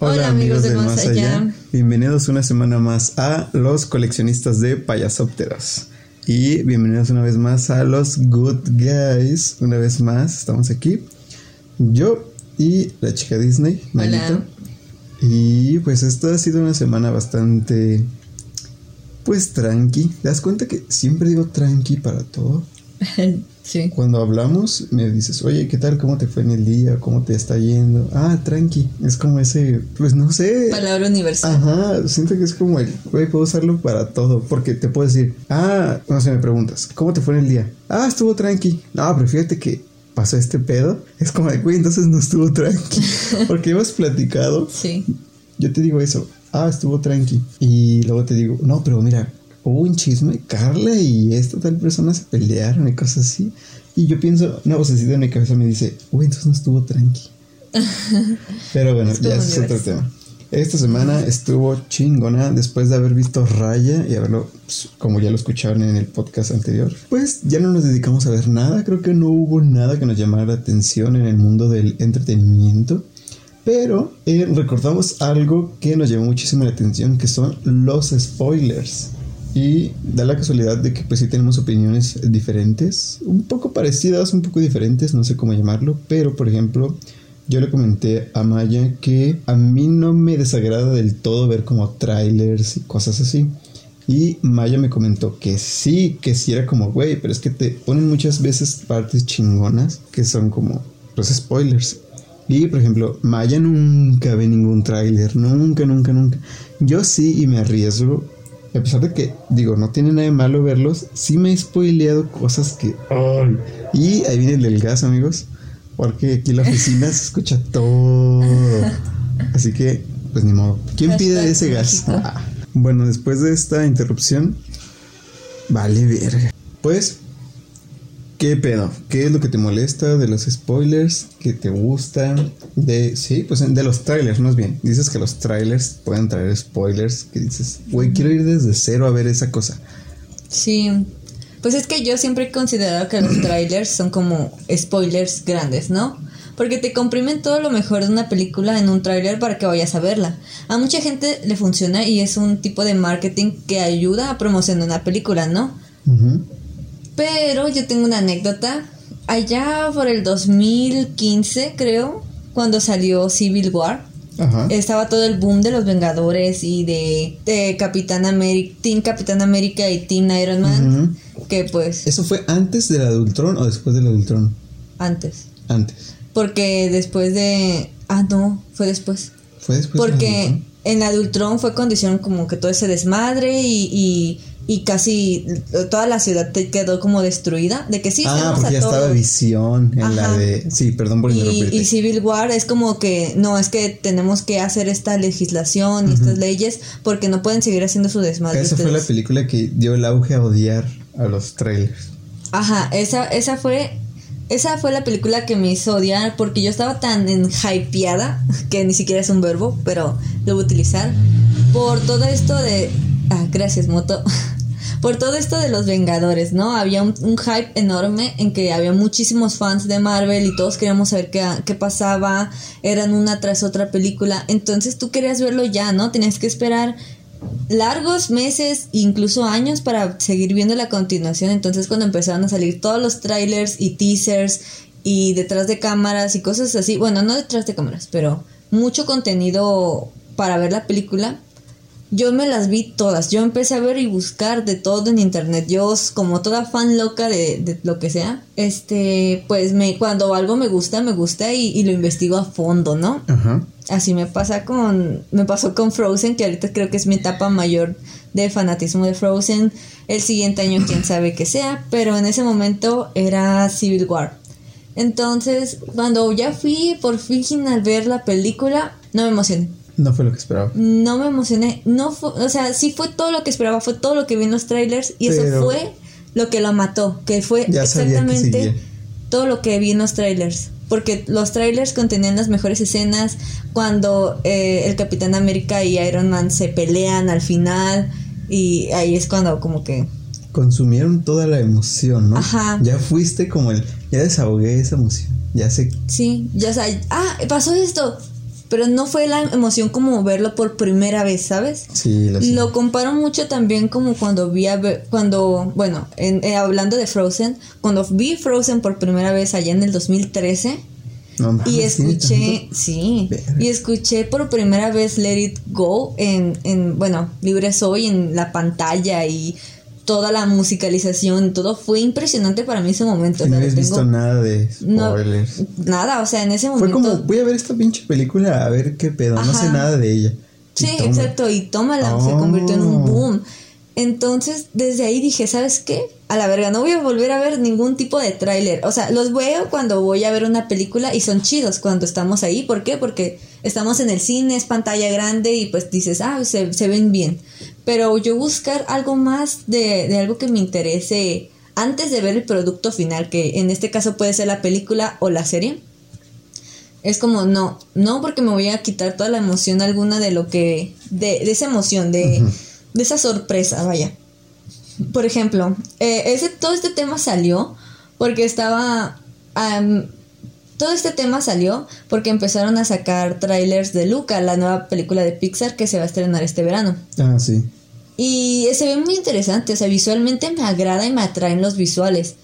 Hola, amigos del más allá. Bienvenidos una semana más a los coleccionistas de payasópteros. Y bienvenidos una vez más a los Good Guys. Una vez más, estamos aquí. Yo y la chica Disney, Manito. Y pues esta ha sido una semana bastante. Pues tranqui. ¿Te das cuenta que siempre digo tranqui para todo? sí. Cuando hablamos, me dices, oye, ¿qué tal? ¿Cómo te fue en el día? ¿Cómo te está yendo? Ah, tranqui. Es como ese, pues no sé. Palabra universal. Ajá, siento que es como el, güey, puedo usarlo para todo. Porque te puedo decir, ah, no sé, me preguntas, ¿cómo te fue en el día? Ah, estuvo tranqui. No, pero fíjate que pasó este pedo. Es como de, güey, entonces no estuvo tranqui. porque hemos platicado. Sí. Yo te digo eso, ah, estuvo tranqui. Y luego te digo, no, pero mira, hubo un chisme, Carla y esta tal persona se pelearon y cosas así. Y yo pienso, una vocecita en mi cabeza me dice, uy, entonces no estuvo tranqui. Pero bueno, ya es otro tema. Esta semana estuvo chingona después de haber visto Raya y haberlo, pues, como ya lo escucharon en el podcast anterior. Pues ya no nos dedicamos a ver nada, creo que no hubo nada que nos llamara la atención en el mundo del entretenimiento. Pero eh, recordamos algo que nos llamó muchísimo la atención, que son los spoilers. Y da la casualidad de que pues sí tenemos opiniones diferentes, un poco parecidas, un poco diferentes, no sé cómo llamarlo, pero por ejemplo, yo le comenté a Maya que a mí no me desagrada del todo ver como trailers y cosas así. Y Maya me comentó que sí, que sí era como, güey, pero es que te ponen muchas veces partes chingonas que son como los spoilers. Y por ejemplo, Maya nunca ve ningún tráiler, nunca, nunca, nunca. Yo sí y me arriesgo a pesar de que, digo, no tiene nada de malo verlos, sí me he spoileado cosas que. ¡Ay! Y ahí viene el del gas, amigos. Porque aquí en la oficina se escucha todo. Así que, pues ni modo. ¿Quién pide ese gas? Ah. Bueno, después de esta interrupción, vale verga. Pues ¿Qué pedo? ¿Qué es lo que te molesta de los spoilers? ¿Qué te gusta? De, sí, pues de los trailers, más bien. Dices que los trailers pueden traer spoilers. Que dices, güey, quiero ir desde cero a ver esa cosa. Sí. Pues es que yo siempre he considerado que los trailers son como spoilers grandes, ¿no? Porque te comprimen todo lo mejor de una película en un trailer para que vayas a verla. A mucha gente le funciona y es un tipo de marketing que ayuda a promocionar una película, ¿no? Pero yo tengo una anécdota. Allá por el 2015, creo, cuando salió Civil War, estaba todo el boom de los Vengadores y de, Capitán América, Team Capitán América y Team Iron Man. Que pues. ¿Eso fue antes del Adultron o después del Adultron? Antes. Antes. Porque después de. Ah, no, fue después. Fue después. Porque en Adultron fue cuando hicieron como que todo ese desmadre y y casi toda la ciudad te quedó como destruida de que sí ah porque ya estaba visión en la de sí perdón por y, y Civil War es como que no es que tenemos que hacer esta legislación y estas leyes porque no pueden seguir haciendo su desmadre esa fue la película que dio el auge a odiar a los trailers. Ajá esa esa fue esa fue la película que me hizo odiar porque yo estaba tan en hypeada que ni siquiera es un verbo pero lo voy a utilizar por todo esto de ah gracias moto por todo esto de los Vengadores, ¿no? Había un, hype enorme en que había muchísimos fans de Marvel y todos queríamos saber qué, qué, pasaba, eran una tras otra película, entonces tú querías verlo ya, ¿no? Tenías que esperar largos meses, incluso años para seguir viendo la continuación, entonces cuando empezaron a salir todos los trailers y teasers y detrás de cámaras y cosas así, bueno, no detrás de cámaras, pero mucho contenido para ver la película, yo me las vi todas. Yo empecé a ver y buscar de todo en internet. Yo, como toda fan loca de, lo que sea, este, pues me, cuando algo me gusta, me gusta y, lo investigo a fondo, ¿no? Ajá. Así me pasa con, me pasó con Frozen, que ahorita creo que es mi etapa mayor de fanatismo de Frozen. El siguiente año, quién sabe qué sea, pero en ese momento era Civil War. Entonces, cuando ya fui por fin al ver la película, no me emocioné no fue lo que esperaba. No me emocioné. No fue, o sea, sí fue todo lo que esperaba, fue todo lo que vi en los trailers y eso fue lo que lo mató, que fue exactamente todo lo que vi en los trailers. Porque los trailers contenían las mejores escenas cuando eh, el Capitán América y Iron Man se pelean al final y ahí es cuando como que consumieron toda la emoción, ¿no? Ajá. Ya fuiste como el ya desahogué esa emoción. Ya sé. Sí, ya sé. Ah, pasó esto pero no fue la emoción como verlo por primera vez, ¿sabes? Sí, lo sé. Lo comparo mucho también como cuando vi a cuando, bueno, en- eh, hablando de Frozen, cuando vi Frozen por primera vez allá en el 2013 No mames, y ¿tiene escuché, sí, y escuché por primera vez Let It Go en, en, bueno, Libre Soy en la pantalla y toda la musicalización, todo fue impresionante para mí ese momento. o no tengo- visto nada de no, spoilers. nada, o sea, en ese Fue momento... como, voy a ver esta pinche película a ver qué pedo, no sé nada de ella. Sí, exacto, y tómala, se Oh. convirtió en un boom. Entonces, desde ahí dije, ¿sabes qué? A la verga, no voy a volver a ver ningún tipo de tráiler. O sea, los veo cuando voy a ver una película y son chidos cuando estamos ahí. ¿Por qué? Porque estamos en el cine, es pantalla grande y pues dices, ah, se, se ven bien. Pero yo buscar algo más de, de algo que me interese antes de ver el producto final, que en este caso puede ser la película o la serie. Es como, no, no porque me voy a quitar toda la emoción alguna de lo que, de, de esa emoción, de, de esa sorpresa, vaya. Por ejemplo, eh, ese, todo este tema salió porque estaba, todo este tema salió porque empezaron a sacar trailers de Luca, la nueva película de Pixar que se va a estrenar este verano. Ah, sí. Y se ve muy interesante, o sea, visualmente me agrada y me atraen los visuales.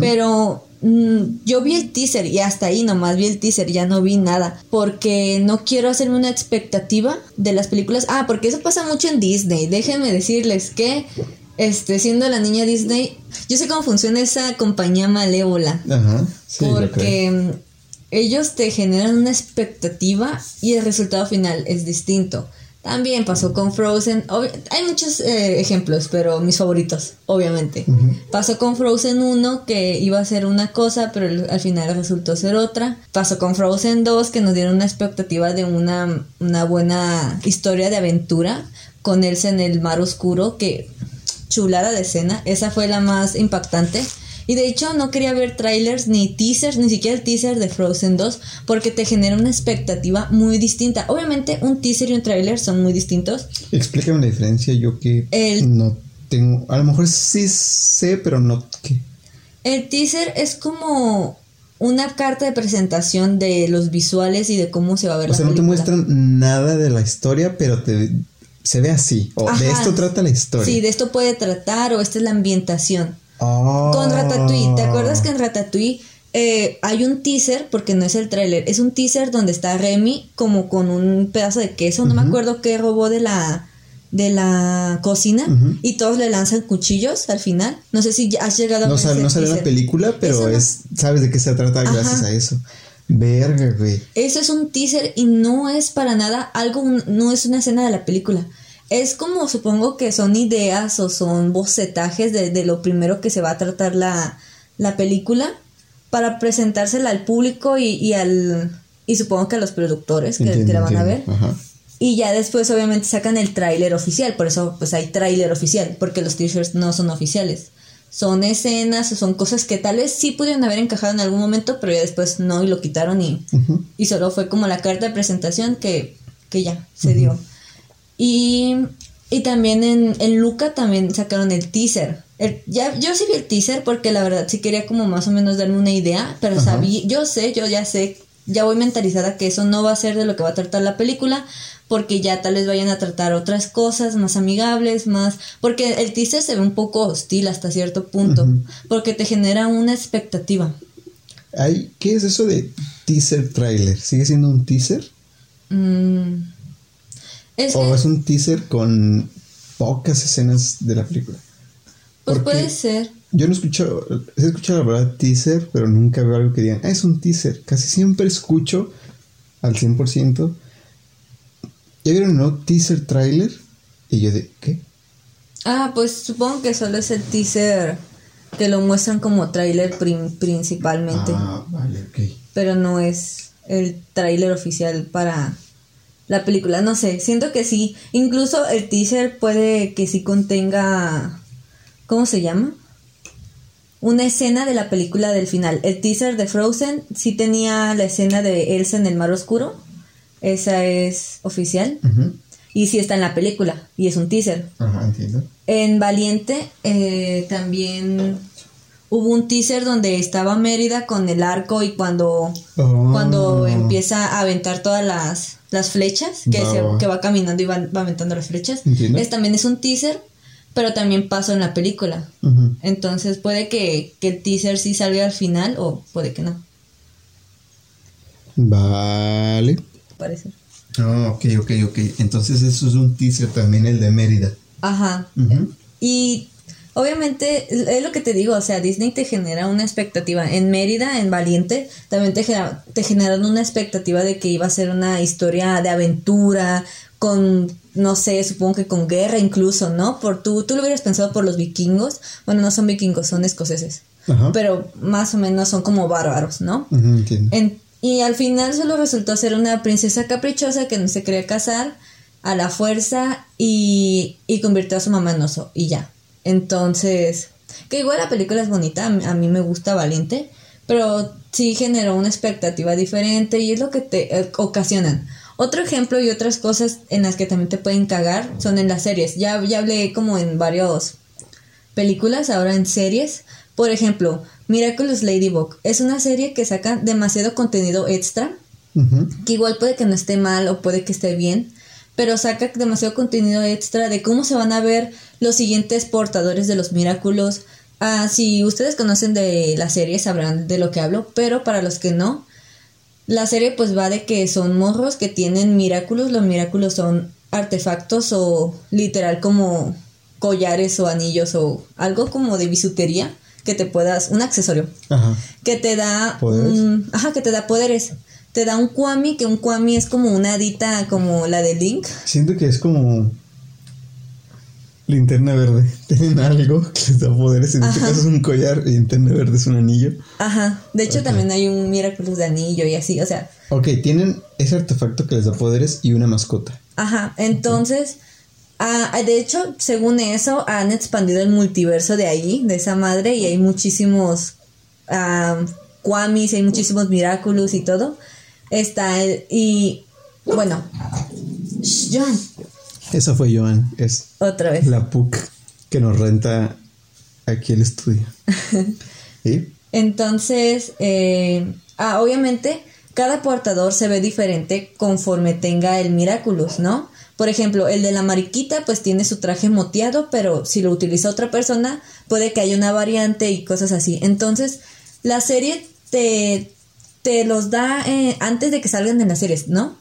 Pero mm, yo vi el teaser y hasta ahí nomás vi el teaser, ya no vi nada. Porque no quiero hacerme una expectativa de las películas. Ah, porque eso pasa mucho en Disney. Déjenme decirles que, este, siendo la niña Disney, yo sé cómo funciona esa compañía malévola. Ajá. Sí, lo creo. porque ellos te generan una expectativa y el resultado final es distinto. También pasó con Frozen. Hay muchos eh, ejemplos, pero mis favoritos, obviamente. Pasó con Frozen 1, que iba a ser una cosa, pero al final resultó ser otra. Pasó con Frozen 2, que nos dieron una expectativa de una, una buena historia de aventura con Elsa en el mar oscuro, que chulada de escena. Esa fue la más impactante. Y de hecho no quería ver trailers ni teasers, ni siquiera el teaser de Frozen 2, porque te genera una expectativa muy distinta. Obviamente un teaser y un trailer son muy distintos. Explícame la diferencia, yo que El- no tengo. A lo mejor sí sé, pero no. ¿qué? El teaser es como una carta de presentación de los visuales y de cómo se va a ver O la sea, no te muestran nada de la historia, pero te se ve así. O de esto trata la historia. Sí, de esto puede tratar o esta es la ambientación. Ah. Con Ratatouille, ¿te acuerdas que en Ratatouille eh, hay un teaser, porque no es el tráiler, es un teaser donde está Remy como con un pedazo de queso, no me acuerdo qué robó de la de la cocina y todos le lanzan cuchillos al final. No sé si has llegado a No, ese no sale la película, pero no- es sabes de qué se trata Ajá. gracias a eso. Verga, güey. Eso es un teaser y no es para nada algo, no es una escena de la película. Es como supongo que son ideas o son bocetajes de, de lo primero que se va a tratar la, la película para presentársela al público y, y al y supongo que a los productores que, la van a ver. Ajá. Y ya después obviamente sacan el tráiler oficial, por eso pues hay tráiler oficial, porque los teasers no son oficiales. Son escenas o son cosas que tal vez sí pudieron haber encajado en algún momento, pero ya después no y lo quitaron y, y solo fue como la carta de presentación que, que ya se dio. Y, y también en, en Luca también sacaron el teaser. El- ya, yo sí vi el teaser porque la verdad sí quería como más o menos darme una idea, pero Ajá. sabía, yo sé, yo ya sé, ya voy mentalizada que eso no va a ser de lo que va a tratar la película, porque ya tal vez vayan a tratar otras cosas más amigables, más... Porque el teaser se ve un poco hostil hasta cierto punto, porque te genera una expectativa. ¿Qué es eso de teaser trailer? ¿Sigue siendo un teaser? Mm. Es ¿O que- es un teaser con pocas escenas de la película? Pues Porque puede ser. Yo no escucho, he escuchado la palabra teaser, pero nunca veo algo que digan, ah, es un teaser. Casi siempre escucho al 100%. ¿Ya vieron no teaser trailer? Y yo de, ¿qué? Ah, pues supongo que solo es el teaser que lo muestran como tráiler prim- principalmente, Ah, vale, ok. pero no es el tráiler oficial para la película. No sé, siento que sí. Incluso el teaser puede que sí contenga, ¿cómo se llama? Una escena de la película del final. El teaser de Frozen sí tenía la escena de Elsa en el mar oscuro. Esa es oficial. Y sí está en la película. Y es un teaser. Ajá, entiendo. En Valiente eh, también hubo un teaser donde estaba Mérida con el arco y cuando, Oh. cuando empieza a aventar todas las, las flechas, que, Va, se- va. que va caminando y va, va aventando las flechas. Entiendo. Es, también es un teaser, pero también pasó en la película. Entonces puede que, que el teaser sí salga al final o puede que no, Vale. parece. Ah, ok, ok, ok. Entonces eso es un teaser también el de Mérida. Ajá. Y obviamente es lo que te digo, o sea, Disney te genera una expectativa. En Mérida, en Valiente, también te, genera- te generaron una expectativa de que iba a ser una historia de aventura, con, no sé, supongo que con guerra incluso, ¿no? Por tú, tú lo hubieras pensado por los vikingos. Bueno, no son vikingos, son escoceses. Ajá. Pero más o menos son como bárbaros, ¿no? Ujú, entiendo. En- y al final solo resultó ser una princesa caprichosa que no se quería casar a la fuerza y, y convirtió a su mamá en oso y ya. Entonces, que igual la película es bonita, a mí, me gusta Valiente, pero sí generó una expectativa diferente y es lo que te eh, ocasionan. Otro ejemplo y otras cosas en las que también te pueden cagar son en las series. Ya, ya hablé como en varios películas, ahora en series. Por ejemplo, Miraculous Ladybug es una serie que saca demasiado contenido extra, que igual puede que no esté mal o puede que esté bien, pero saca demasiado contenido extra de cómo se van a ver los siguientes portadores de los Miraculous. Ah, si ustedes conocen de la serie sabrán de lo que hablo, pero para los que no, la serie pues va de que son morros que tienen Miraculous, los Miraculous son artefactos o literal como collares o anillos o algo como de bisutería que te puedas, un accesorio Ajá. que te da ¿Poderes? ajá, que te da poderes. Te da un Kwami, que un Kwami es como una hadita como la de Link. Siento que es como linterna verde. Tienen algo que les da poderes. En este caso es un collar y linterna verde es un anillo. Ajá. De hecho, también hay un Miraculous de anillo y así, o sea, Ok, tienen ese artefacto que les da poderes y una mascota. ajá. Entonces, ah, de hecho, según eso, han expandido el multiverso de ahí, de esa madre, y hay muchísimos ah, Kwamis, hay muchísimos Miraculous y todo. Está el, y bueno, Shh, John, Esa fue Joan. Es otra vez. la PUC que nos renta aquí el estudio. ¿Sí? Entonces, eh, ah, obviamente, cada portador se ve diferente conforme tenga el Miraculous, ¿no? Por ejemplo, el de la mariquita pues tiene su traje moteado, pero si lo utiliza otra persona, puede que haya una variante y cosas así. Entonces, la serie te, te los da eh, antes de que salgan en las series, ¿no?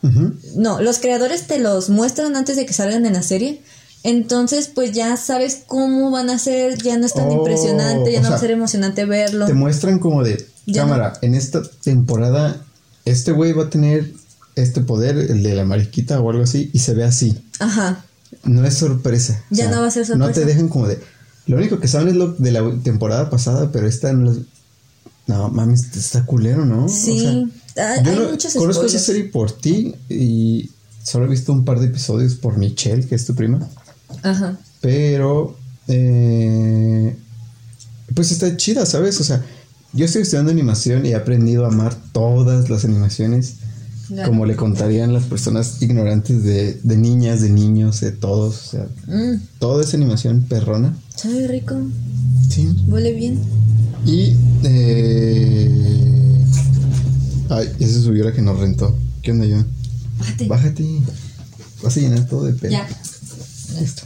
No, los creadores te los muestran antes de que salgan en la serie. Entonces, pues ya sabes cómo van a ser, ya no es tan Oh, impresionante, ya no va a ser emocionante verlo. Te muestran como de Ya cámara. En esta temporada, este güey va a tener este poder, el de la mariquita o algo así, y se ve así. Ajá. No es sorpresa. Ya no va a ser No sorpresa. te dejan como de. Lo único que saben es lo de la temporada pasada, pero esta no es. No, mames, está culero, ¿no? O Sí, sea, hay, yo hay no- conozco esa serie por ti y solo he visto un par de episodios por Michelle, que es tu prima. Ajá. Pero, eh, pues está chida, ¿sabes? O sea, yo estoy estudiando animación y he aprendido a amar todas las animaciones, Ya. como le contarían las personas ignorantes de, de niñas, de niños, de todos. O sea, Mm, toda esa animación perrona. sabe rico, Sí. huele bien. Y, eh, ay, ya se subió la que nos rentó. ¿Qué onda, yo? Bájate. Bájate. Vas a llenar todo de pedo. Ya. Listo.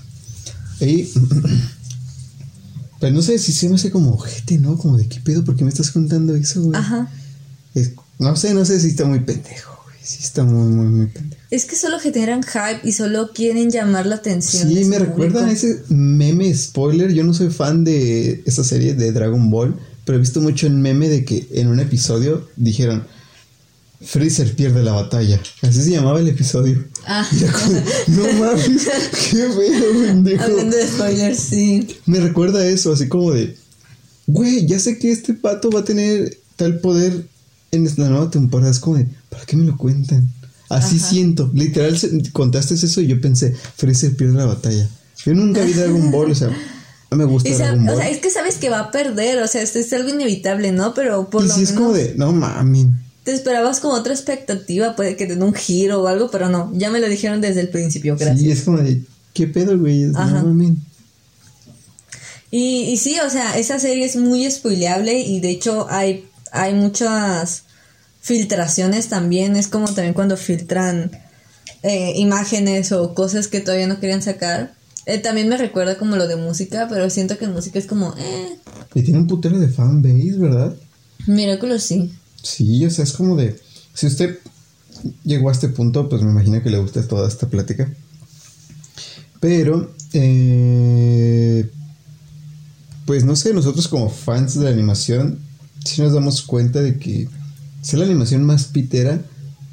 Y. Pero no sé si se me hace como ojete, ¿no? Como de qué pedo, ¿por qué me estás contando eso, güey? Ajá. Es- no sé, no sé si está muy pendejo. Sí está muy, muy, muy pendejo. Es que solo generan hype y solo quieren llamar la atención. Sí, me recuerdan ese meme spoiler. Yo no soy fan de esa serie de Dragon Ball, pero he visto mucho el meme de que en un episodio dijeron Freezer pierde la batalla. Así se llamaba el episodio. Ah. Como, no mames, qué feo, pendejo. Hablando de spoilers, sí. Me recuerda a eso, así como de, güey, ya sé que este pato va a tener tal poder en la nueva temporada. Es como de, ¿para qué me lo cuentan? Así Ajá. siento. Literal, contaste eso y yo pensé, Freezer pierde la batalla. Yo nunca vi Dragon Ball, o sea, no me gusta Y sa- Dragon Ball. o sea, es que sabes que va a perder, o sea, esto es algo inevitable, ¿no? Pero por y lo si es menos como de, no mames. te esperabas como otra expectativa, puede que den un giro o algo, pero no, ya me lo dijeron desde el principio, gracias. Sí, es como de, ¿qué pedo, güey? No mames. Y, y sí, o sea, esa serie es muy spoileable y de hecho hay, hay muchas filtraciones también. Es como también cuando filtran eh, imágenes o cosas que todavía no querían sacar. Eh, también me recuerda como lo de música, pero siento que en música es como, eh, Y tiene un putero de fanbase, ¿verdad? Miraculous sí. Sí, o sea, es como de. Si usted llegó a este punto, pues me imagino que le gusta toda esta plática. Pero, eh, pues no sé, nosotros como fans de la animación, si nos damos cuenta de que si la animación más pitera,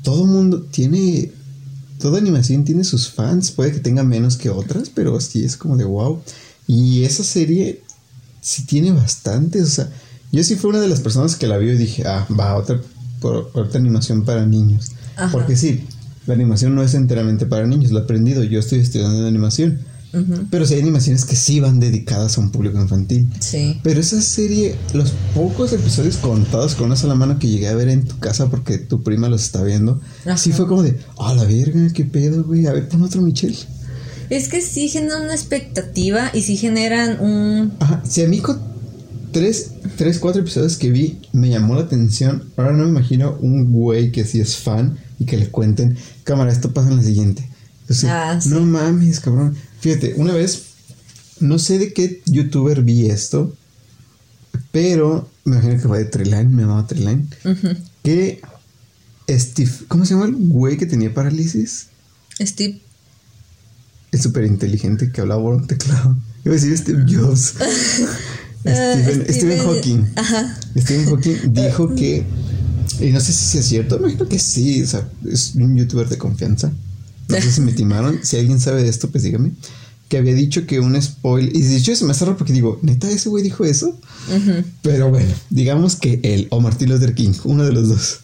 todo mundo tiene. Toda animación tiene sus fans, puede que tenga menos que otras, pero sí es como de wow. Y esa serie sí tiene bastantes, o sea, yo sí fui una de las personas que la vio y dije, ah, va, otra, por, otra animación para niños. Ajá. Porque sí, la animación no es enteramente para niños, lo he aprendido, yo estoy estudiando animación. Pero sí hay animaciones que sí van dedicadas a un público infantil. Sí. Pero esa serie, los pocos episodios contados con una sola mano que llegué a ver en tu casa porque tu prima los está viendo, Ajá. sí fue como de, ah, la verga, qué pedo, güey, a ver, pon otro Michelle. Es que sí generan una expectativa y sí generan un... Ajá, si a mí con tres, tres, cuatro episodios que vi me llamó la atención, ahora no me imagino un güey que sí es fan y que le cuenten, cámara, esto pasa en la siguiente. Ah, sí. No mames, cabrón. Fíjate, una vez, no sé de qué youtuber vi esto, pero me imagino que fue de Treline, me llamaba Treline, que Steve, ¿cómo se llama el güey que tenía parálisis? Steve. Es súper inteligente que hablaba por un teclado. Iba a decir Steve Jobs. Ah, Stephen, Stephen Hawking. Ajá. Stephen Hawking dijo que, y no sé si es cierto, me imagino que sí, o sea, es un youtuber de confianza. No sé si me timaron, si alguien sabe de esto, pues dígame. Que había dicho que un spoiler, y de hecho se me hace raro porque digo, neta, ese güey dijo eso. Pero bueno, digamos que él o Martin Luther King, uno de los dos,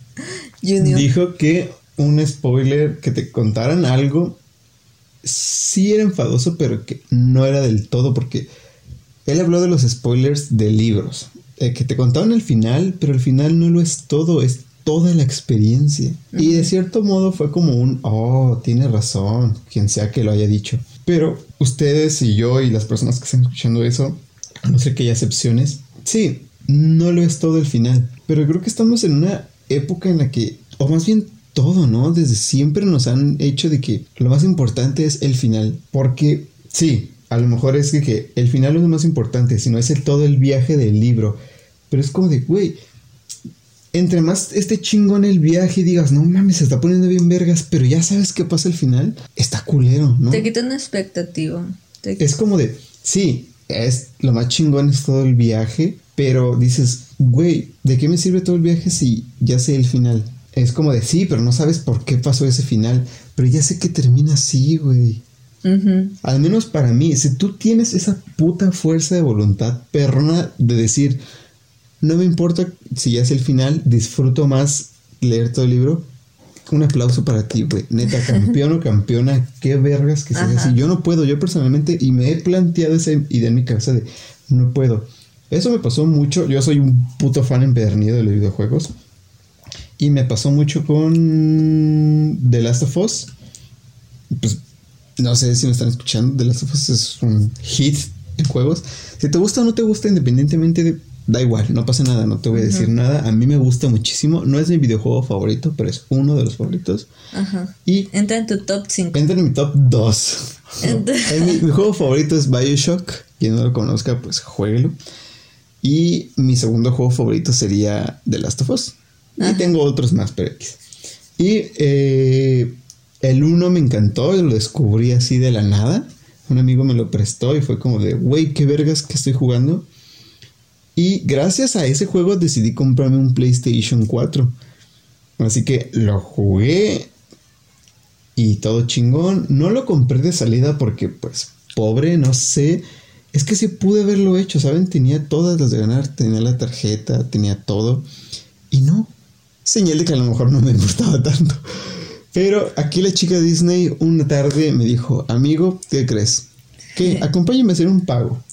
Junior. dijo que un spoiler, que te contaran algo, sí era enfadoso, pero que no era del todo, porque él habló de los spoilers de libros, eh, que te contaban el final, pero el final no lo es todo, es toda la experiencia. Y de cierto modo fue como un, oh, tiene razón, quien sea que lo haya dicho. Pero ustedes y yo y las personas que están escuchando eso, a no ser que haya excepciones, sí, no lo es todo el final. Pero creo que estamos en una época en la que, o más bien todo, ¿no? Desde siempre nos han hecho de que lo más importante es el final. Porque sí, a lo mejor es que, que el final es lo más importante, sino es el todo el viaje del libro. Pero es como de, güey, entre más esté chingón el viaje y digas, no mames, se está poniendo bien vergas, pero ya sabes qué pasa al final, está culero, ¿no? Te quita una expectativa. Es como de, sí, es lo más chingón es todo el viaje, pero dices, güey, ¿de qué me sirve todo el viaje si ya sé el final? Es como de, sí, pero no sabes por qué pasó ese final, pero ya sé que termina así, güey. Al menos para mí, si tú tienes esa puta fuerza de voluntad perrona de decir, no me importa si ya es el final, disfruto más leer todo el libro. Un aplauso para ti, güey. Neta, campeón o campeona, qué vergas que seas así. Yo no puedo, yo personalmente, y me he planteado esa idea en mi cabeza de no puedo. Eso me pasó mucho. Yo soy un puto fan empedernido de los videojuegos. Y me pasó mucho con The Last of Us. Pues no sé si me están escuchando. The Last of Us es un hit en juegos. Si te gusta o no te gusta, independientemente de. Da igual, no pasa nada, no te voy a decir nada. A mí me gusta muchísimo. No es mi videojuego favorito, pero es uno de los favoritos. Ajá. Y Entra en tu top 5. entra en mi top 2. Entra- mi, mi juego favorito es Bioshock. Quien no lo conozca, pues jueguelo. Y mi segundo juego favorito sería The Last of Us. Y tengo otros más, pero X. Y eh, el uno me encantó, lo descubrí así de la nada. Un amigo me lo prestó y fue como de, güey, qué vergas que estoy jugando. Y gracias a ese juego decidí comprarme un PlayStation 4. Así que lo jugué y todo chingón. No lo compré de salida porque, pues, pobre, no sé. Es que sí pude haberlo hecho, ¿saben? Tenía todas las de ganar, tenía la tarjeta, tenía todo. Y no. Señal de que a lo mejor no me gustaba tanto. Pero aquí la chica Disney una tarde me dijo, amigo, ¿qué crees? Que acompáñame a hacer un pago.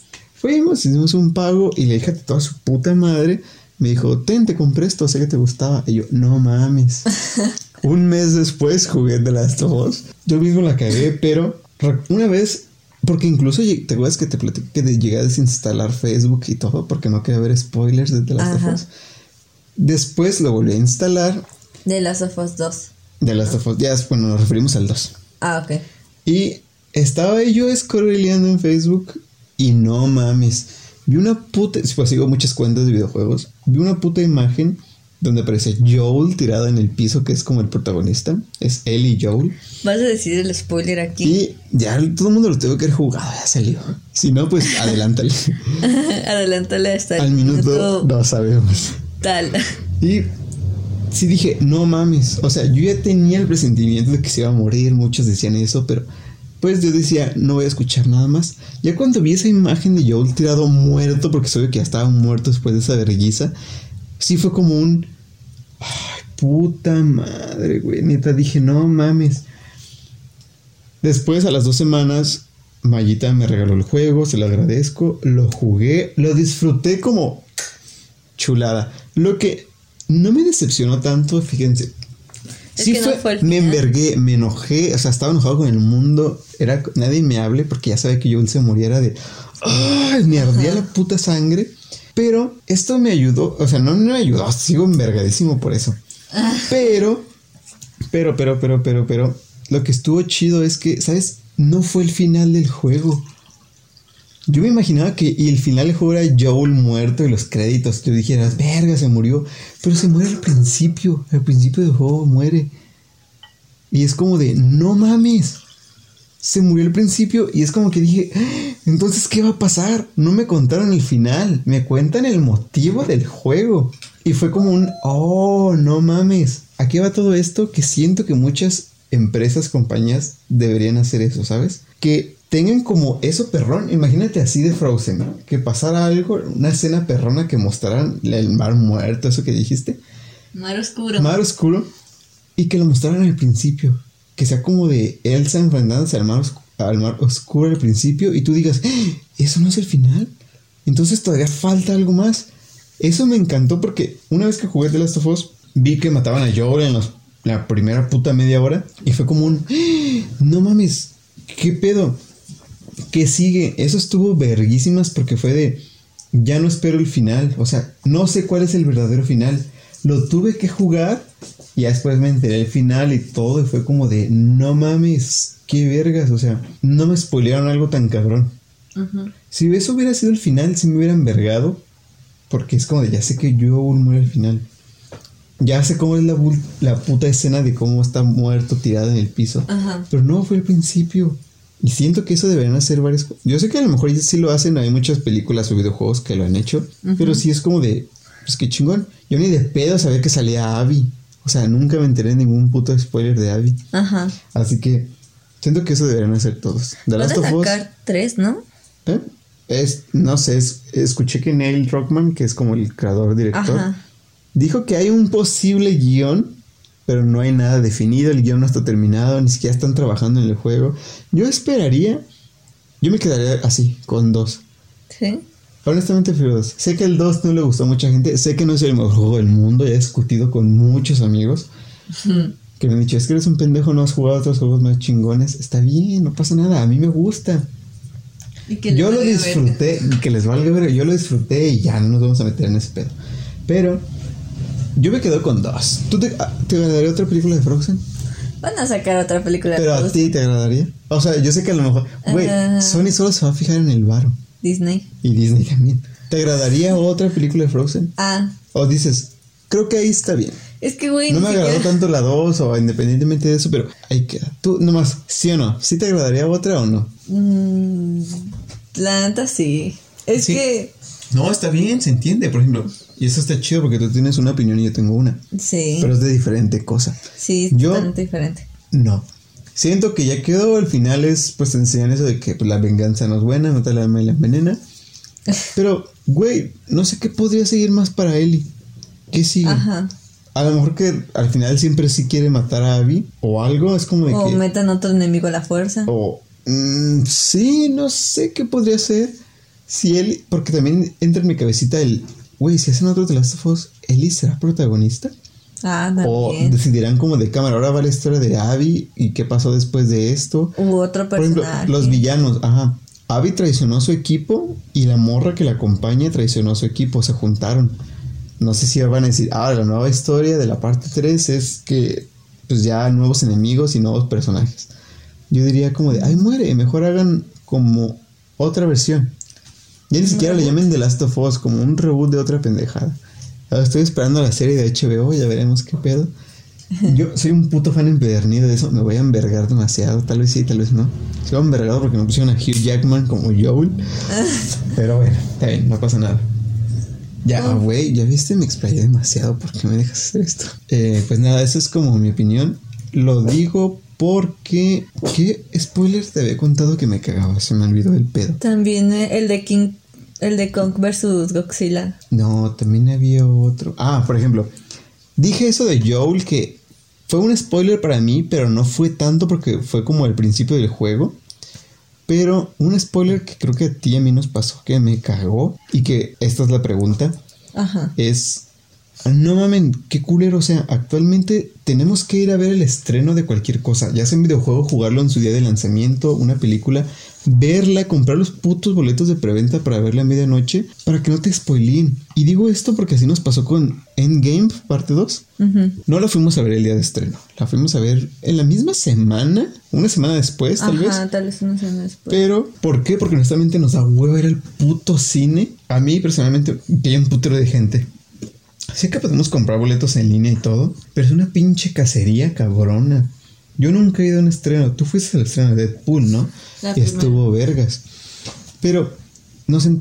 Fuimos, hicimos un pago y le dije a toda su puta madre, me dijo, ten, te compré esto, sé que te gustaba. Y yo, no mames. un mes después jugué The Last of Us. Yo mismo la cagué, pero una vez Porque incluso, ¿te acuerdas que te platiqué que de- llegué a desinstalar Facebook y todo porque no quería ver spoilers de The Last Ajá. of Us? Después lo volví a instalar De Last of Us 2. de Last of Us. Ya, bueno, nos referimos al 2. Ah, ok. Y estaba yo scrolleando en Facebook y no mames. Vi una puta. Pues sigo muchas cuentas de videojuegos. Vi una puta imagen donde aparece Joel tirado en el piso, que es como el protagonista. Es él y Joel. ¿Vas a decir el spoiler aquí? Y ya todo el mundo lo tuvo que haber jugado, ya salió. Si no, pues adelántale. Adelántale hasta el Al minuto no sabemos. tal. Y sí dije, no mames. O sea, yo ya tenía el presentimiento de que se iba a morir. Muchos decían eso, pero pues yo decía, no voy a escuchar nada más. Ya cuando vi esa imagen de Joel tirado muerto, porque soy que ya estaba muerto después de esa vergüenza, sí fue como un. Ay, puta madre, güey. Neta, dije, no mames. Después, a las dos semanas, Mayita me regaló el juego, se lo agradezco. Lo jugué, lo disfruté como chulada. Lo que no me decepcionó tanto, fíjense. Es Sí que no fue, fue el me envergué, me enojé, o sea, estaba enojado con el mundo. Era nadie me hable porque ya sabe que Joel se muriera de ¡Ay! Me ardía la puta sangre. Pero esto me ayudó, o sea, no me ayudó, sigo envergadísimo por eso. Ah. Pero, pero, pero, pero, pero, pero, lo que estuvo chido es que, ¿sabes? No fue el final del juego. Yo me imaginaba que y el final del juego era Joel muerto y los créditos. Yo dijera, verga, se murió. Pero se muere al principio. Al principio del juego muere. Y es como de, no mames. Se murió al principio y es como que dije, "Ah, entonces, ¿qué va a pasar? No me contaron el final. Me cuentan el motivo del juego. Y fue como un, oh, no mames. Aquí va todo esto que siento que muchas empresas, compañías deberían hacer eso, ¿sabes? Que tengan como eso perrón. Imagínate así de Frozen. Que pasara algo, una escena perrona que mostraran el mar muerto, eso que dijiste. Mar oscuro. Mar oscuro. Y que lo mostraran al principio. Que sea como de Elsa enfrentándose al mar, al mar oscuro al principio. Y tú digas, "¡Ah! ¿eso no es el final? Entonces todavía falta algo más. Eso me encantó porque una vez que jugué The Last of Us, vi que mataban a Joel en los- la primera puta media hora. Y fue como un, "¡Ah! no mames, ¿qué pedo? ¿Qué sigue? Eso estuvo verguísimas porque fue de, ya no espero el final. O sea, no sé cuál es el verdadero final. Lo tuve que jugar y después me enteré el final y todo. Y fue como de, no mames, qué vergas. O sea, no me spoilearon algo tan cabrón. Si eso hubiera sido el final, si me hubiera envergado. Porque es como de, ya sé que Joel muere al final. Ya sé cómo es la, la puta escena de cómo está muerto tirado en el piso. Pero no, fue el principio. Y siento que eso deberían hacer varias cosas. Yo sé que a lo mejor sí lo hacen, hay muchas películas o videojuegos que lo han hecho, pero sí es como de, pues qué chingón. Yo ni de pedo sabía que salía Abby. O sea, nunca me enteré de ningún puto spoiler de Abby. Ajá. Así que siento que eso deberían hacer todos. Van Last of Us, tres, ¿no? ¿eh? Es, no sé, es- escuché que Neil Druckmann, que es como el creador director, Ajá. dijo que hay un posible guion, pero no hay nada definido, el guion no está terminado, ni siquiera están trabajando en el juego. Yo esperaría, yo me quedaría así, con dos. Sí. Honestamente, prefiero dos. Sé que el 2 no le gustó a mucha gente, sé que no es el mejor juego del mundo, he discutido con muchos amigos que me han dicho, es que eres un pendejo, no has jugado otros juegos más chingones. Está bien, no pasa nada, a mí me gusta. Y que Yo lo disfruté, y que les valga ver, yo lo disfruté y ya no nos vamos a meter en ese pedo. Pero yo me quedo con dos. ¿Tú te, ah, te agradaría otra película de Frozen? Van a sacar otra película Pero a de ti te agradaría. O sea, yo sé que a lo mejor, güey. Sony solo se va a fijar en el varo Disney. y Disney también. ¿Te agradaría otra película de Frozen? Ah, O dices, creo que ahí está bien. es que, güey, No me agradó siquiera- tanto la 2 o independientemente de eso, pero ahí queda. Tú nomás, ¿sí o no? ¿Sí te agradaría otra o no? Mm, la neta sí. Es Sí. que, No, está bien, se entiende, por ejemplo. Y eso está chido porque tú tienes una opinión y yo tengo una. sí. Pero es de diferente cosa. sí, es yo- totalmente diferente. No. Siento que ya quedó, el final es, pues te enseñan eso de que pues, la venganza no es buena, no te la la envenena. Pero, güey, no sé qué podría seguir más para Ellie. ¿Qué sigue? Ajá. A lo mejor que al final siempre sí quiere matar a Abby o algo, es como de O que... metan otro enemigo a la fuerza. O mm, sí, no sé qué podría ser. Si él, porque también entra en mi cabecita el, güey, si hacen otro de Us, ¿Ellie será protagonista? Ah, O decidirán como de cámara, ahora va la historia de Abby y qué pasó después de esto. U otro Por ejemplo, personaje. los villanos, ajá. Abby traicionó a su equipo y la morra que la acompaña traicionó a su equipo, se juntaron. No sé si van a decir, ah, la nueva historia de la parte 3 es que pues ya nuevos enemigos y nuevos personajes. Yo diría como de, ay, muere, mejor hagan como otra versión. Ya ni siquiera le llamen The Last of Us, como un reboot de otra pendejada. Ahora estoy esperando la serie de HBO, ya veremos qué pedo. Yo soy un puto fan empedernido de eso, me voy a envergar demasiado, tal vez sí, tal vez no. Estoy envergado porque me pusieron a Hugh Jackman como Joel. Pero bueno, está bien, no pasa nada. Ya, güey, ya viste, me explayé demasiado, ¿por qué me dejas hacer esto? Eh, pues nada, eso es como mi opinión. Lo digo porque... ¿Qué spoiler te había contado que me cagaba? Se me olvidó el pedo. También eh, el de King, el de Kong versus Godzilla. No, también había otro. Ah, por ejemplo, dije eso de Joel que fue un spoiler para mí, pero no fue tanto porque fue como el principio del juego. Pero un spoiler que creo que a ti y a mí nos pasó que me cagó y que esta es la pregunta Ajá. es no mamen, qué culero, o sea, actualmente tenemos que ir a ver el estreno de cualquier cosa, ya sea en videojuego, jugarlo en su día de lanzamiento, una película, verla, comprar los putos boletos de preventa para verla a medianoche, para que no te spoileen. Y digo esto porque así nos pasó con Endgame parte 2. Ujú. No la fuimos a ver el día de estreno, la fuimos a ver en la misma semana, una semana después tal vez. Tal vez una semana después. Pero, ¿por qué? Porque honestamente nos da huevo ir al puto cine. A mí personalmente, que hay un putero de gente. Sé que podemos comprar boletos en línea y todo, pero es una pinche cacería cabrona. Yo nunca he ido a un estreno. Tú fuiste al estreno de Deadpool, ¿no? La y primera. estuvo vergas. Pero, no sé,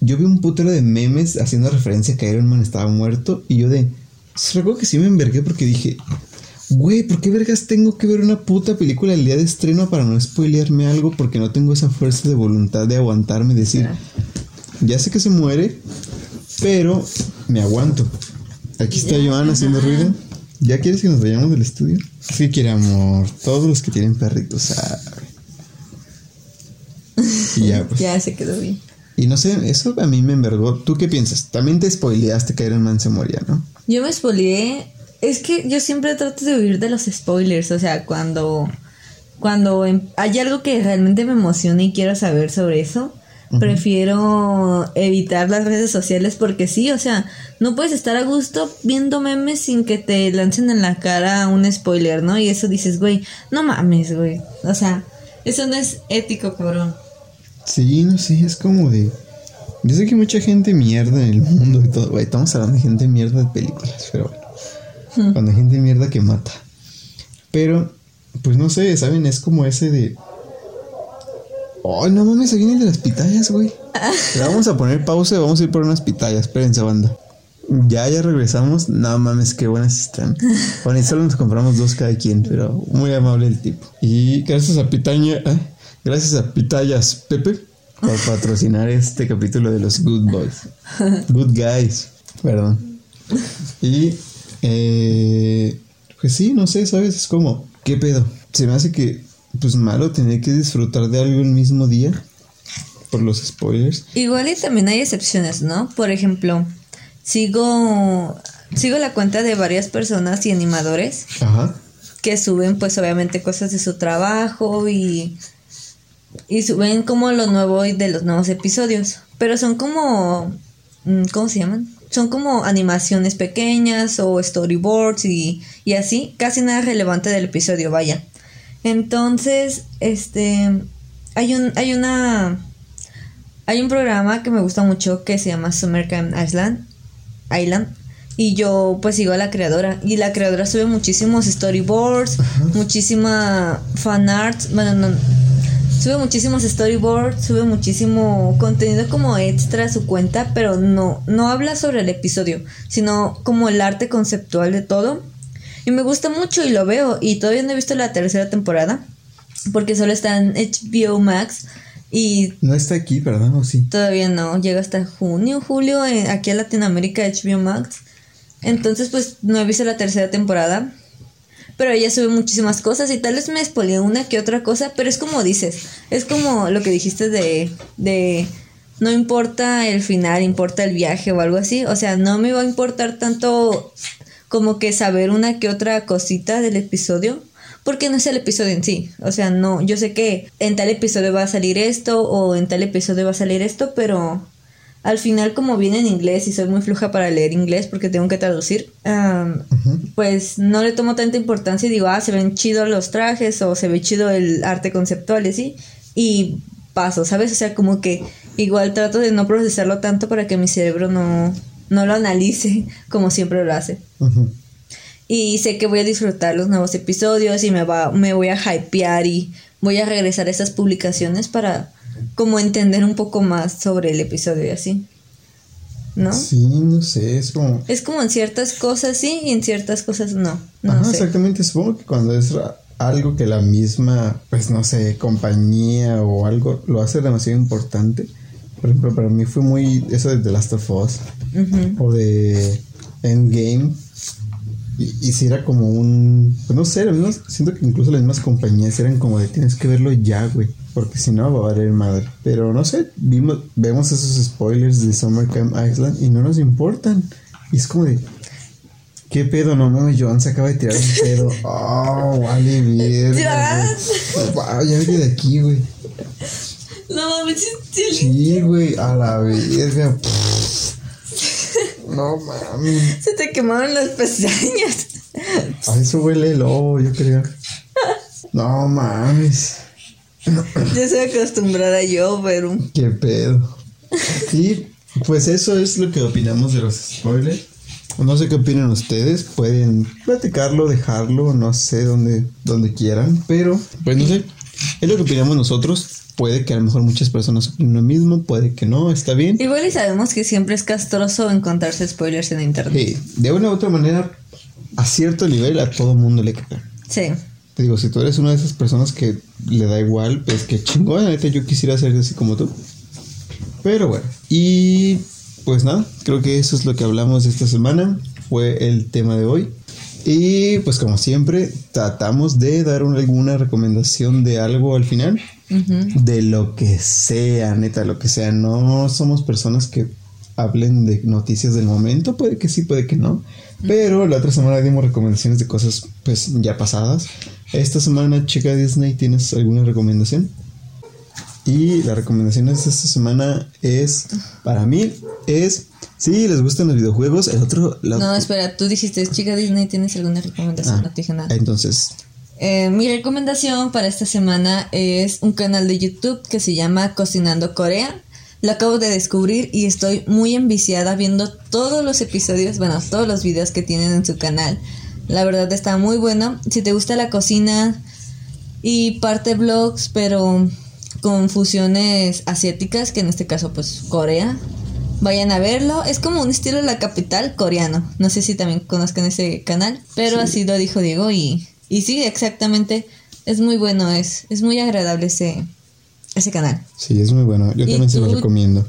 yo vi un putero de memes haciendo referencia a que Iron Man estaba muerto y yo de... Recuerdo que sí me envergué porque dije, güey, ¿por qué vergas tengo que ver una puta película el día de estreno para no spoilearme algo? Porque no tengo esa fuerza de voluntad de aguantarme y decir, ya sé que se muere, pero me aguanto. Aquí está Ya, Joana haciendo ruido. ¿Ya quieres que nos vayamos del estudio? Sí, quiere amor. Todos los que tienen perritos saben. Y ya, pues. Ya se quedó bien. Y no sé, eso a mí me envergó. ¿Tú qué piensas? También te spoileaste que Iron Man se moría, ¿no? Yo me spoileé. Es que yo siempre trato de huir de los spoilers. O sea, cuando, cuando em- hay algo que realmente me emociona y quiero saber sobre eso, prefiero evitar las redes sociales porque sí, o sea, no puedes estar a gusto viendo memes sin que te lancen en la cara un spoiler, ¿no? Y eso dices, güey, no mames, güey. O sea, eso no es ético, cabrón. Sí, no sé, es como de. Yo sé que mucha gente mierda en el mundo y todo. Güey, estamos hablando de gente mierda de películas, pero bueno. Cuando hay gente mierda que mata. Pero, pues no sé, ¿saben? Es como ese de. Ay, no mames, se viene el de las pitayas, güey. Le vamos a poner pausa y vamos a ir por unas pitayas. Espérense, banda. Ya, ya regresamos. No mames, qué buenas están. Bueno, y solo nos compramos dos cada quien, pero muy amable el tipo. Y gracias a Pitaña, ¿eh? gracias a Pitayas Pepe por patrocinar este capítulo de los Good Boys. Good Guys, perdón. Y, eh, pues sí, no sé, ¿sabes? Es como, ¿qué pedo? Se me hace que, pues malo tener que disfrutar de algo el mismo día por los spoilers. Igual y también hay excepciones, ¿no? Por ejemplo, sigo sigo la cuenta de varias personas y animadores Ajá. que suben pues obviamente cosas de su trabajo y y suben como lo nuevo y de los nuevos episodios, pero son como mm, ¿cómo se llaman? Son como animaciones pequeñas o storyboards y, y así, casi nada relevante del episodio, vaya. Entonces, este hay un hay una hay un programa que me gusta mucho que se llama Summer Camp Island, Island y yo pues sigo a la creadora y la creadora sube muchísimos storyboards, muchísima fan art, bueno, no, sube muchísimos storyboards, sube muchísimo contenido como extra a su cuenta, pero no no habla sobre el episodio, sino como el arte conceptual de todo. Y me gusta mucho y lo veo y todavía no he visto la tercera temporada porque solo está en HBO Max y No está aquí, ¿verdad? ¿O sí? Todavía no, llega hasta junio, julio, eh, aquí a Latinoamérica HBO Max. Entonces, pues no he visto la tercera temporada. Pero ella sube muchísimas cosas y tal vez me spoileé una que otra cosa, pero es como dices, es como lo que dijiste de, de no importa el final, importa el viaje o algo así. O sea, no me va a importar tanto como que saber una que otra cosita del episodio. Porque no es el episodio en sí. O sea, no, yo sé que en tal episodio va a salir esto o en tal episodio va a salir esto, pero al final como viene en inglés y soy muy fluja para leer inglés porque tengo que traducir, am, pues no le tomo tanta importancia y digo, ah, se ven chidos los trajes o se ve chido el arte conceptual y así, y paso, ¿sabes? O sea, como que igual trato de no procesarlo tanto para que mi cerebro no, no lo analice como siempre lo hace. Y sé que voy a disfrutar los nuevos episodios y me, va, me voy a hypear y voy a regresar a esas publicaciones para como entender un poco más sobre el episodio y así. ¿No? Sí, no sé, es como... Es como en ciertas cosas sí y en ciertas cosas no. No Ajá, sé. exactamente. Supongo que cuando es algo que la misma, pues no sé, compañía o algo lo hace demasiado importante. Por ejemplo, para mí fue muy eso de The Last of Us o de Endgame. Y, y si era como un. Pues no sé, mismas- siento que incluso las mismas compañías eran como de tienes que verlo ya, güey. Porque si no va a valer madre. Pero no sé, vimos, vemos esos spoilers de Summer Camp Island y no nos importan. Y es como de. ¿Qué pedo? No mames, Joan se acaba de tirar un pedo. Oh, vale, mierda. Wow, ya vete de aquí, güey. No mames, sí, güey, a la verga. No mames. Se te quemaron las pestañas. A eso huele el lobo, yo creo. No mames. Ya estoy acostumbrada yo, pero. Qué pedo. Y pues eso es lo que opinamos de los spoilers. No sé qué opinan ustedes. Pueden platicarlo, dejarlo, no sé, donde, donde quieran. Pero, pues no sé. Es lo que opinamos nosotros. Puede que a lo mejor muchas personas opinen lo mismo, puede que no, está bien. Igual y sabemos que siempre es castroso encontrarse spoilers en internet. Sí, de una u otra manera, a cierto nivel a todo mundo le caga. Sí. Te digo, si tú eres una de esas personas que le da igual, pues que chingón, la neta yo quisiera ser así como tú. Pero bueno, y pues nada, creo que eso es lo que hablamos esta semana, fue el tema de hoy. Y pues como siempre, tratamos de dar una- alguna recomendación de algo al final, De lo que sea, neta, lo que sea. No somos personas que hablen de noticias del momento, puede que sí, puede que no. Pero la otra semana dimos recomendaciones de cosas pues ya pasadas. Esta semana, chica Disney, ¿tienes alguna recomendación? Y la recomendación de esta semana es, para mí, es, si les gustan los videojuegos, el otro... la- No, espera, tú dijiste, chica Disney, ¿tienes alguna recomendación? Ah, no te dije nada. Entonces, Eh, mi recomendación para esta semana es un canal de YouTube que se llama Cocinando Corea. Lo acabo de descubrir y estoy muy enviciada viendo todos los episodios, bueno, todos los videos que tienen en su canal. La verdad está muy bueno. Si te gusta la cocina y parte vlogs, pero con fusiones asiáticas, que en este caso pues Corea, vayan a verlo. Es como un estilo de la capital coreano. No sé si también conozcan ese canal, pero así lo dijo Diego y, y sí, exactamente. Es muy bueno, es, es muy agradable ese, ese canal. sí, es muy bueno. Yo ¿Y también se lo recomiendo.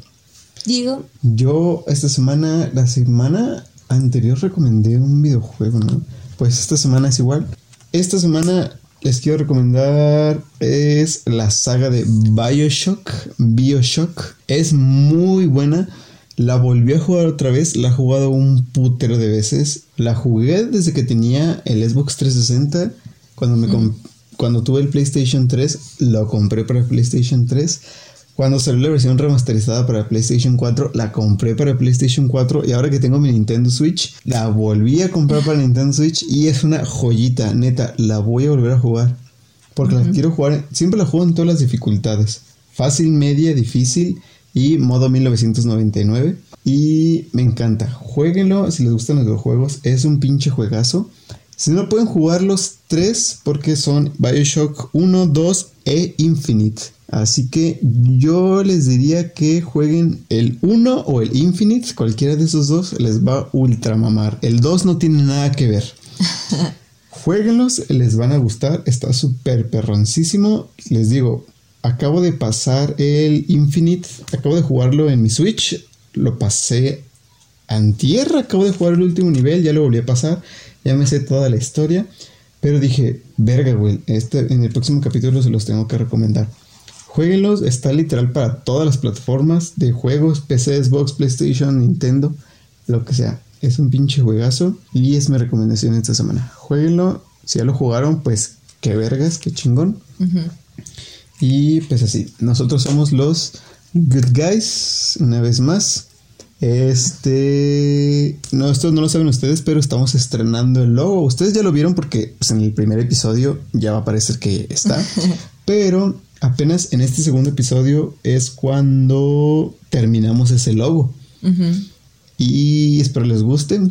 Diego, Yo esta semana, la semana anterior recomendé un videojuego, ¿no? Pues esta semana es igual. Esta semana les quiero recomendar es la saga de Bioshock. Bioshock es muy buena. La volví a jugar otra vez, la he jugado un putero de veces. La jugué desde que tenía el Xbox 360. Cuando me cuando tuve el PlayStation 3, lo compré para el PlayStation 3. Cuando salió la versión remasterizada para PlayStation 4, la compré para PlayStation 4 y ahora que tengo mi Nintendo Switch, la volví a comprar para Nintendo Switch y es una joyita, neta, la voy a volver a jugar. Porque la quiero jugar, siempre la juego en todas las dificultades. Fácil, media, difícil y modo 1999. Y me encanta. Jueguenlo si les gustan los videojuegos. Es un pinche juegazo. Si no pueden jugar los tres porque son Bioshock 1, 2 e Infinite. Así que yo les diría que jueguen el 1 o el Infinite. Cualquiera de esos dos les va a ultra mamar. El 2 no tiene nada que ver. Jueguenlos, les van a gustar. Está súper perroncísimo. Les digo, acabo de pasar el Infinite. Acabo de jugarlo en mi Switch. Lo pasé antier. Acabo de jugar el último nivel. Ya lo volví a pasar. Ya me sé toda la historia. Pero dije, verga, güey. Este, en el próximo capítulo se los tengo que recomendar. Jueguenlos. Está literal para todas las plataformas de juegos. PC, Xbox, PlayStation, Nintendo. Lo que sea. Es un pinche juegazo y es mi recomendación esta semana. Jueguenlo. Si ya lo jugaron, pues qué vergas, qué chingón. Y pues así, nosotros somos los Good Guys, una vez más. Este. No, esto no lo saben ustedes, pero estamos estrenando el logo. Ustedes ya lo vieron porque pues, en el primer episodio ya va a parecer que está. pero apenas en este segundo episodio es cuando terminamos ese logo. Y espero les guste.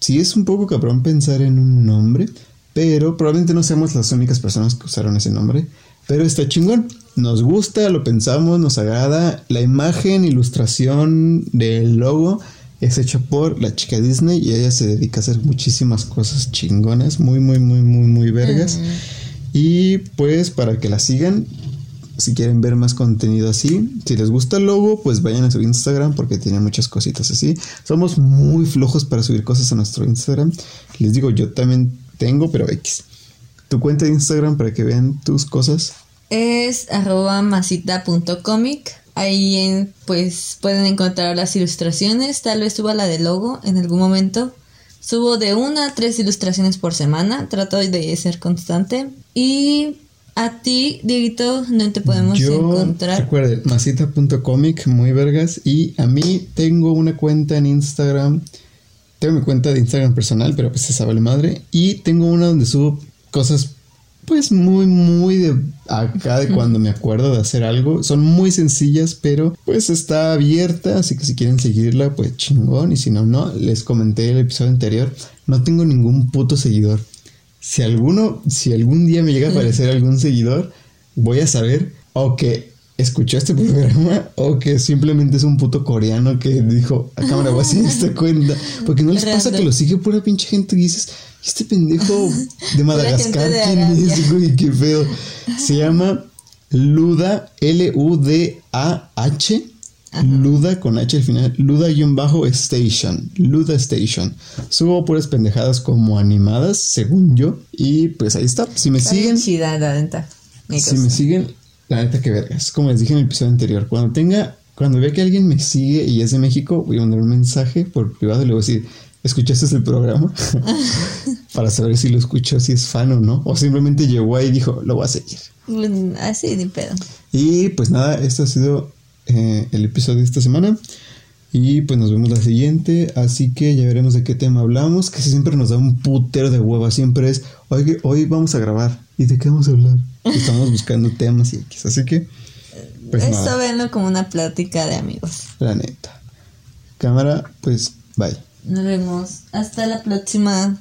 Sí, es un poco cabrón pensar en un nombre, pero probablemente no seamos las únicas personas que usaron ese nombre. Pero está chingón. Nos gusta, lo pensamos, nos agrada. La imagen, ilustración del logo es hecha por la chica Disney y ella se dedica a hacer muchísimas cosas chingonas, muy, muy, muy, muy, muy vergas. Y pues para que la sigan, si quieren ver más contenido así, si les gusta el logo, pues vayan a su Instagram porque tiene muchas cositas así. Somos muy flojos para subir cosas a nuestro Instagram. Les digo, yo también tengo, pero X tu cuenta de Instagram para que vean tus cosas. Es arroba masita.comic. Ahí en, pues pueden encontrar las ilustraciones. Tal vez suba la de logo en algún momento. Subo de una a tres ilustraciones por semana. Trato de ser constante. Y a ti, Dieguito, ¿dónde te podemos Yo, encontrar? Recuerden, masita.comic, muy vergas. Y a mí tengo una cuenta en Instagram. Tengo mi cuenta de Instagram personal, pero pues se sabe la madre. Y tengo una donde subo cosas pues muy muy de acá de cuando me acuerdo de hacer algo. Son muy sencillas pero pues está abierta así que si quieren seguirla pues chingón. Y si no no les comenté el episodio anterior. No tengo ningún puto seguidor. Si alguno si algún día me llega a aparecer algún seguidor voy a saber o que escuchó este programa o que simplemente es un puto coreano que dijo a cámara voy a seguir esta cuenta porque no les pasa que lo sigue pura pinche gente y dices este pendejo de Madagascar, ¿quién es, güey? Qué feo. Se llama Luda, L-U-D-A-H. Luda con H al final. Luda-Station. Luda Station. Subo puras pendejadas como animadas, según yo. Y pues ahí está. Si me siguen. Chida, la neta. Si me siguen, la neta que vergas. Como les dije en el episodio anterior, cuando tenga. Cuando vea que alguien me sigue y es de México, voy a mandar un mensaje por privado y le voy a decir, ¿escuchaste el programa? Para saber si lo escuchó, si es fan o no. O simplemente llegó ahí y dijo, lo voy a seguir. Así ni pedo. Y pues nada, esto ha sido eh, el episodio de esta semana. Y pues nos vemos la siguiente. Así que ya veremos de qué tema hablamos. Que siempre nos da un putero de hueva. Siempre es, oye, hoy vamos a grabar. ¿Y de qué vamos a hablar? Estamos buscando temas y X. Así que. Pues Esto venlo como una plática de amigos. La neta. Cámara, pues bye. Nos vemos. Hasta la próxima.